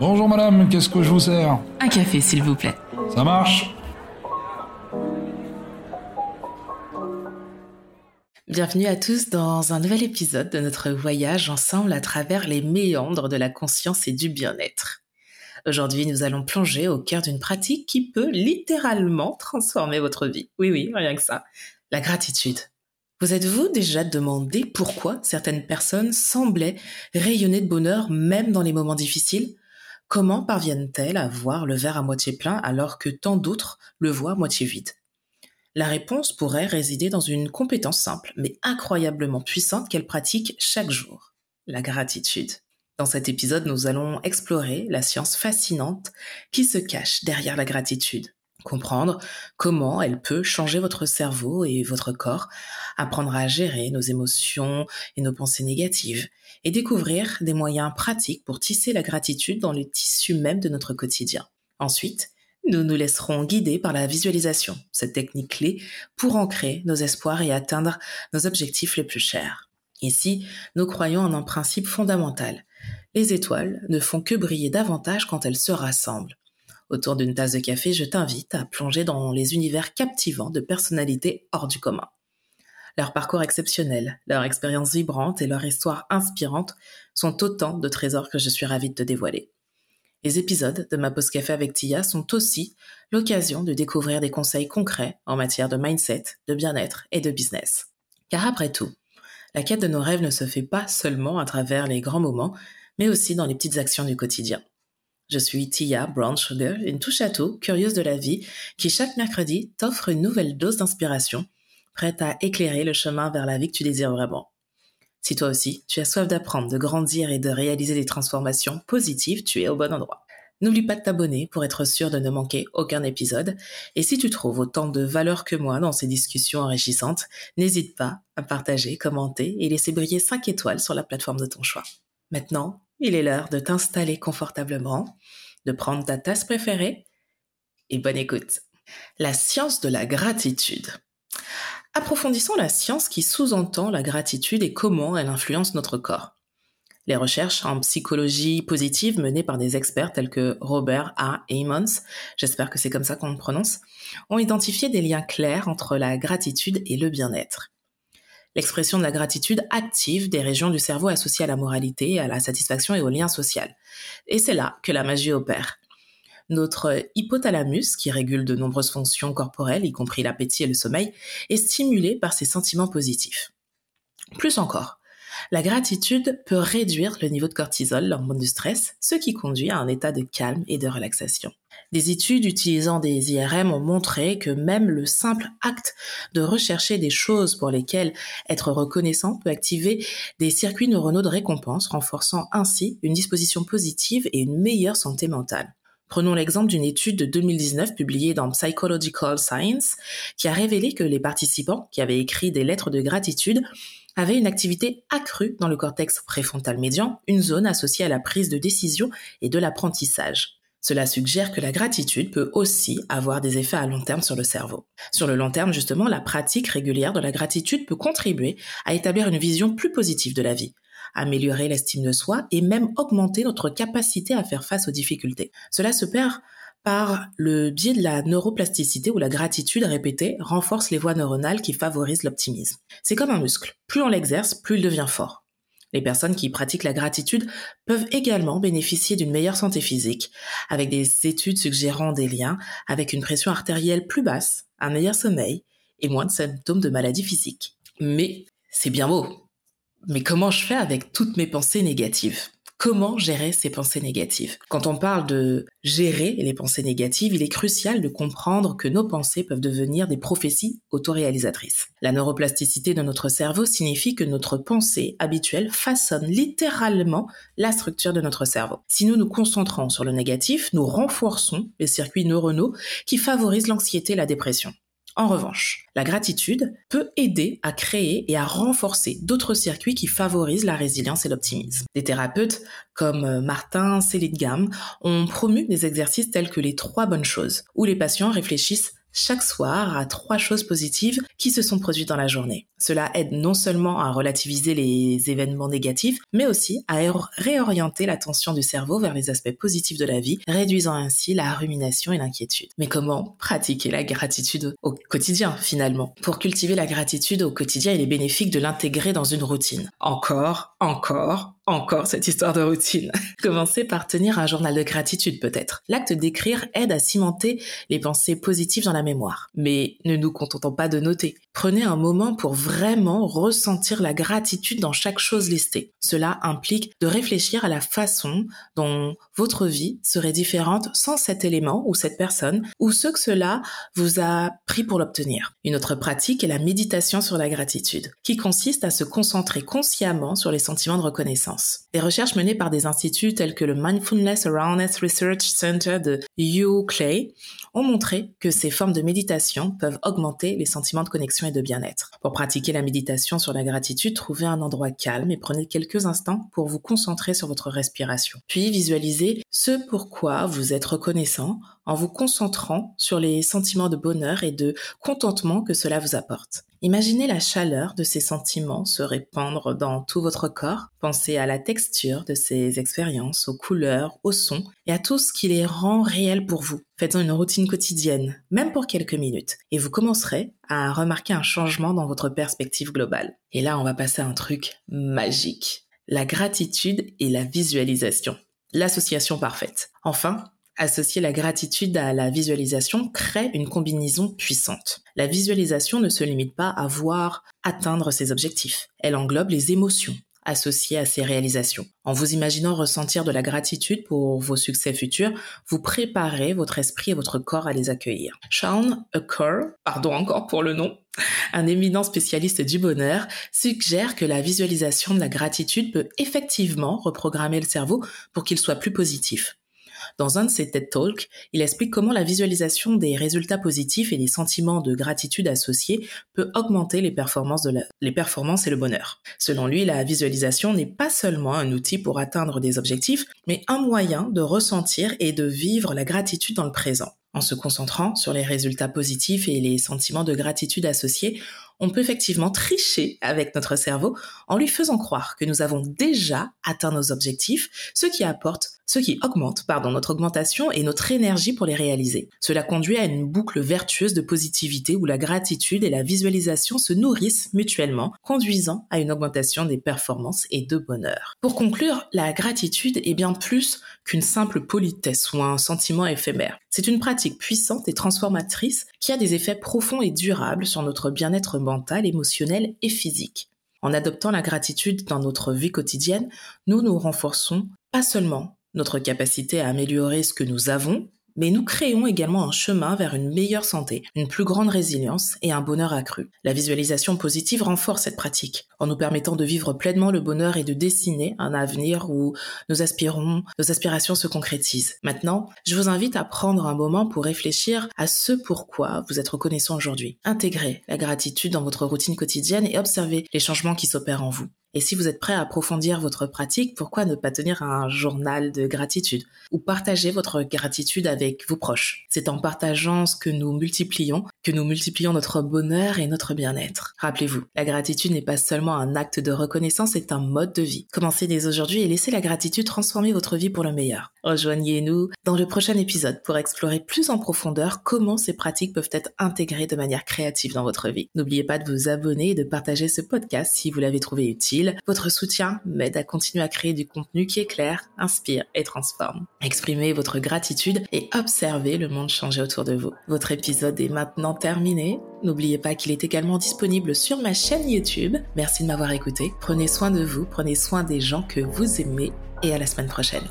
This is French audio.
Bonjour madame, qu'est-ce que je vous sers Un café, s'il vous plaît. Ça marche Bienvenue à tous dans un nouvel épisode de notre voyage ensemble à travers les méandres de la conscience et du bien-être. Aujourd'hui, nous allons plonger au cœur d'une pratique qui peut littéralement transformer votre vie. Oui, oui, rien que ça. La gratitude. Vous êtes-vous déjà demandé pourquoi certaines personnes semblaient rayonner de bonheur même dans les moments difficiles? Comment parviennent-elles à voir le verre à moitié plein alors que tant d'autres le voient à moitié vide? La réponse pourrait résider dans une compétence simple, mais incroyablement puissante qu'elles pratiquent chaque jour. La gratitude. Dans cet épisode, nous allons explorer la science fascinante qui se cache derrière la gratitude comprendre comment elle peut changer votre cerveau et votre corps, apprendre à gérer nos émotions et nos pensées négatives, et découvrir des moyens pratiques pour tisser la gratitude dans le tissu même de notre quotidien. Ensuite, nous nous laisserons guider par la visualisation, cette technique clé pour ancrer nos espoirs et atteindre nos objectifs les plus chers. Ici, nous croyons en un principe fondamental. Les étoiles ne font que briller davantage quand elles se rassemblent. Autour d'une tasse de café, je t'invite à plonger dans les univers captivants de personnalités hors du commun. Leur parcours exceptionnel, leur expérience vibrante et leur histoire inspirante sont autant de trésors que je suis ravie de te dévoiler. Les épisodes de ma pause café avec Tia sont aussi l'occasion de découvrir des conseils concrets en matière de mindset, de bien-être et de business. Car après tout, la quête de nos rêves ne se fait pas seulement à travers les grands moments, mais aussi dans les petites actions du quotidien. Je suis Tia Brown Sugar, une touche à tout, curieuse de la vie, qui chaque mercredi t'offre une nouvelle dose d'inspiration, prête à éclairer le chemin vers la vie que tu désires vraiment. Si toi aussi, tu as soif d'apprendre, de grandir et de réaliser des transformations positives, tu es au bon endroit. N'oublie pas de t'abonner pour être sûr de ne manquer aucun épisode. Et si tu trouves autant de valeur que moi dans ces discussions enrichissantes, n'hésite pas à partager, commenter et laisser briller 5 étoiles sur la plateforme de ton choix. Maintenant, il est l'heure de t'installer confortablement, de prendre ta tasse préférée et bonne écoute. La science de la gratitude. Approfondissons la science qui sous-entend la gratitude et comment elle influence notre corps. Les recherches en psychologie positive menées par des experts tels que Robert A. Emmons, j'espère que c'est comme ça qu'on le prononce, ont identifié des liens clairs entre la gratitude et le bien-être. L'expression de la gratitude active des régions du cerveau associées à la moralité, à la satisfaction et au lien social. Et c'est là que la magie opère. Notre hypothalamus, qui régule de nombreuses fonctions corporelles, y compris l'appétit et le sommeil, est stimulé par ces sentiments positifs. Plus encore, la gratitude peut réduire le niveau de cortisol, l'hormone du stress, ce qui conduit à un état de calme et de relaxation. Des études utilisant des IRM ont montré que même le simple acte de rechercher des choses pour lesquelles être reconnaissant peut activer des circuits neuronaux de récompense, renforçant ainsi une disposition positive et une meilleure santé mentale. Prenons l'exemple d'une étude de 2019 publiée dans Psychological Science qui a révélé que les participants qui avaient écrit des lettres de gratitude avaient une activité accrue dans le cortex préfrontal médian, une zone associée à la prise de décision et de l'apprentissage. Cela suggère que la gratitude peut aussi avoir des effets à long terme sur le cerveau. Sur le long terme, justement, la pratique régulière de la gratitude peut contribuer à établir une vision plus positive de la vie, améliorer l'estime de soi et même augmenter notre capacité à faire face aux difficultés. Cela se perd par le biais de la neuroplasticité où la gratitude répétée renforce les voies neuronales qui favorisent l'optimisme. C'est comme un muscle. Plus on l'exerce, plus il devient fort. Les personnes qui pratiquent la gratitude peuvent également bénéficier d'une meilleure santé physique, avec des études suggérant des liens avec une pression artérielle plus basse, un meilleur sommeil et moins de symptômes de maladies physiques. Mais c'est bien beau. Mais comment je fais avec toutes mes pensées négatives? Comment gérer ces pensées négatives Quand on parle de gérer les pensées négatives, il est crucial de comprendre que nos pensées peuvent devenir des prophéties autoréalisatrices. La neuroplasticité de notre cerveau signifie que notre pensée habituelle façonne littéralement la structure de notre cerveau. Si nous nous concentrons sur le négatif, nous renforçons les circuits neuronaux qui favorisent l'anxiété et la dépression. En revanche, la gratitude peut aider à créer et à renforcer d'autres circuits qui favorisent la résilience et l'optimisme. Des thérapeutes comme euh, Martin Seligman ont promu des exercices tels que les trois bonnes choses, où les patients réfléchissent chaque soir à trois choses positives qui se sont produites dans la journée. Cela aide non seulement à relativiser les événements négatifs, mais aussi à réorienter l'attention du cerveau vers les aspects positifs de la vie, réduisant ainsi la rumination et l'inquiétude. Mais comment pratiquer la gratitude au quotidien finalement? Pour cultiver la gratitude au quotidien, il est bénéfique de l'intégrer dans une routine. Encore, encore, encore cette histoire de routine. Commencez par tenir un journal de gratitude peut-être. L'acte d'écrire aide à cimenter les pensées positives dans la mémoire. Mais ne nous contentons pas de noter. Prenez un moment pour vraiment ressentir la gratitude dans chaque chose listée. Cela implique de réfléchir à la façon dont votre vie serait différente sans cet élément ou cette personne ou ce que cela vous a pris pour l'obtenir. Une autre pratique est la méditation sur la gratitude, qui consiste à se concentrer consciemment sur les sentiments de reconnaissance. Des recherches menées par des instituts tels que le Mindfulness Awareness Research Center de Clay ont montré que ces formes de méditation peuvent augmenter les sentiments de connexion et de bien-être. Pour pratiquer la méditation sur la gratitude, trouvez un endroit calme et prenez quelques instants pour vous concentrer sur votre respiration. Puis visualisez ce pourquoi vous êtes reconnaissant en vous concentrant sur les sentiments de bonheur et de contentement que cela vous apporte. Imaginez la chaleur de ces sentiments se répandre dans tout votre corps. Pensez à la texture de ces expériences, aux couleurs, aux sons et à tout ce qui les rend réels pour vous. Faites-en une routine quotidienne, même pour quelques minutes, et vous commencerez à remarquer un changement dans votre perspective globale. Et là, on va passer à un truc magique. La gratitude et la visualisation. L'association parfaite. Enfin, Associer la gratitude à la visualisation crée une combinaison puissante. La visualisation ne se limite pas à voir atteindre ses objectifs. Elle englobe les émotions associées à ces réalisations. En vous imaginant ressentir de la gratitude pour vos succès futurs, vous préparez votre esprit et votre corps à les accueillir. Sean Ocker, pardon encore pour le nom, un éminent spécialiste du bonheur, suggère que la visualisation de la gratitude peut effectivement reprogrammer le cerveau pour qu'il soit plus positif. Dans un de ses TED Talks, il explique comment la visualisation des résultats positifs et les sentiments de gratitude associés peut augmenter les performances, les performances et le bonheur. Selon lui, la visualisation n'est pas seulement un outil pour atteindre des objectifs, mais un moyen de ressentir et de vivre la gratitude dans le présent. En se concentrant sur les résultats positifs et les sentiments de gratitude associés, on peut effectivement tricher avec notre cerveau en lui faisant croire que nous avons déjà atteint nos objectifs, ce qui apporte ce qui augmente pardon, notre augmentation et notre énergie pour les réaliser. Cela conduit à une boucle vertueuse de positivité où la gratitude et la visualisation se nourrissent mutuellement, conduisant à une augmentation des performances et de bonheur. Pour conclure, la gratitude est bien plus qu'une simple politesse ou un sentiment éphémère. C'est une pratique puissante et transformatrice qui a des effets profonds et durables sur notre bien-être mental, émotionnel et physique. En adoptant la gratitude dans notre vie quotidienne, nous nous renforçons pas seulement notre capacité à améliorer ce que nous avons, mais nous créons également un chemin vers une meilleure santé, une plus grande résilience et un bonheur accru. La visualisation positive renforce cette pratique, en nous permettant de vivre pleinement le bonheur et de dessiner un avenir où nos aspirons, nos aspirations se concrétisent. Maintenant, je vous invite à prendre un moment pour réfléchir à ce pourquoi vous êtes reconnaissant aujourd'hui. Intégrez la gratitude dans votre routine quotidienne et observez les changements qui s'opèrent en vous. Et si vous êtes prêt à approfondir votre pratique, pourquoi ne pas tenir un journal de gratitude ou partager votre gratitude avec vos proches? C'est en partageant ce que nous multiplions nous multiplions notre bonheur et notre bien-être. Rappelez-vous, la gratitude n'est pas seulement un acte de reconnaissance, c'est un mode de vie. Commencez dès aujourd'hui et laissez la gratitude transformer votre vie pour le meilleur. Rejoignez-nous dans le prochain épisode pour explorer plus en profondeur comment ces pratiques peuvent être intégrées de manière créative dans votre vie. N'oubliez pas de vous abonner et de partager ce podcast si vous l'avez trouvé utile. Votre soutien m'aide à continuer à créer du contenu qui est clair, inspire et transforme. Exprimez votre gratitude et observez le monde changer autour de vous. Votre épisode est maintenant terminé. N'oubliez pas qu'il est également disponible sur ma chaîne YouTube. Merci de m'avoir écouté. Prenez soin de vous, prenez soin des gens que vous aimez et à la semaine prochaine.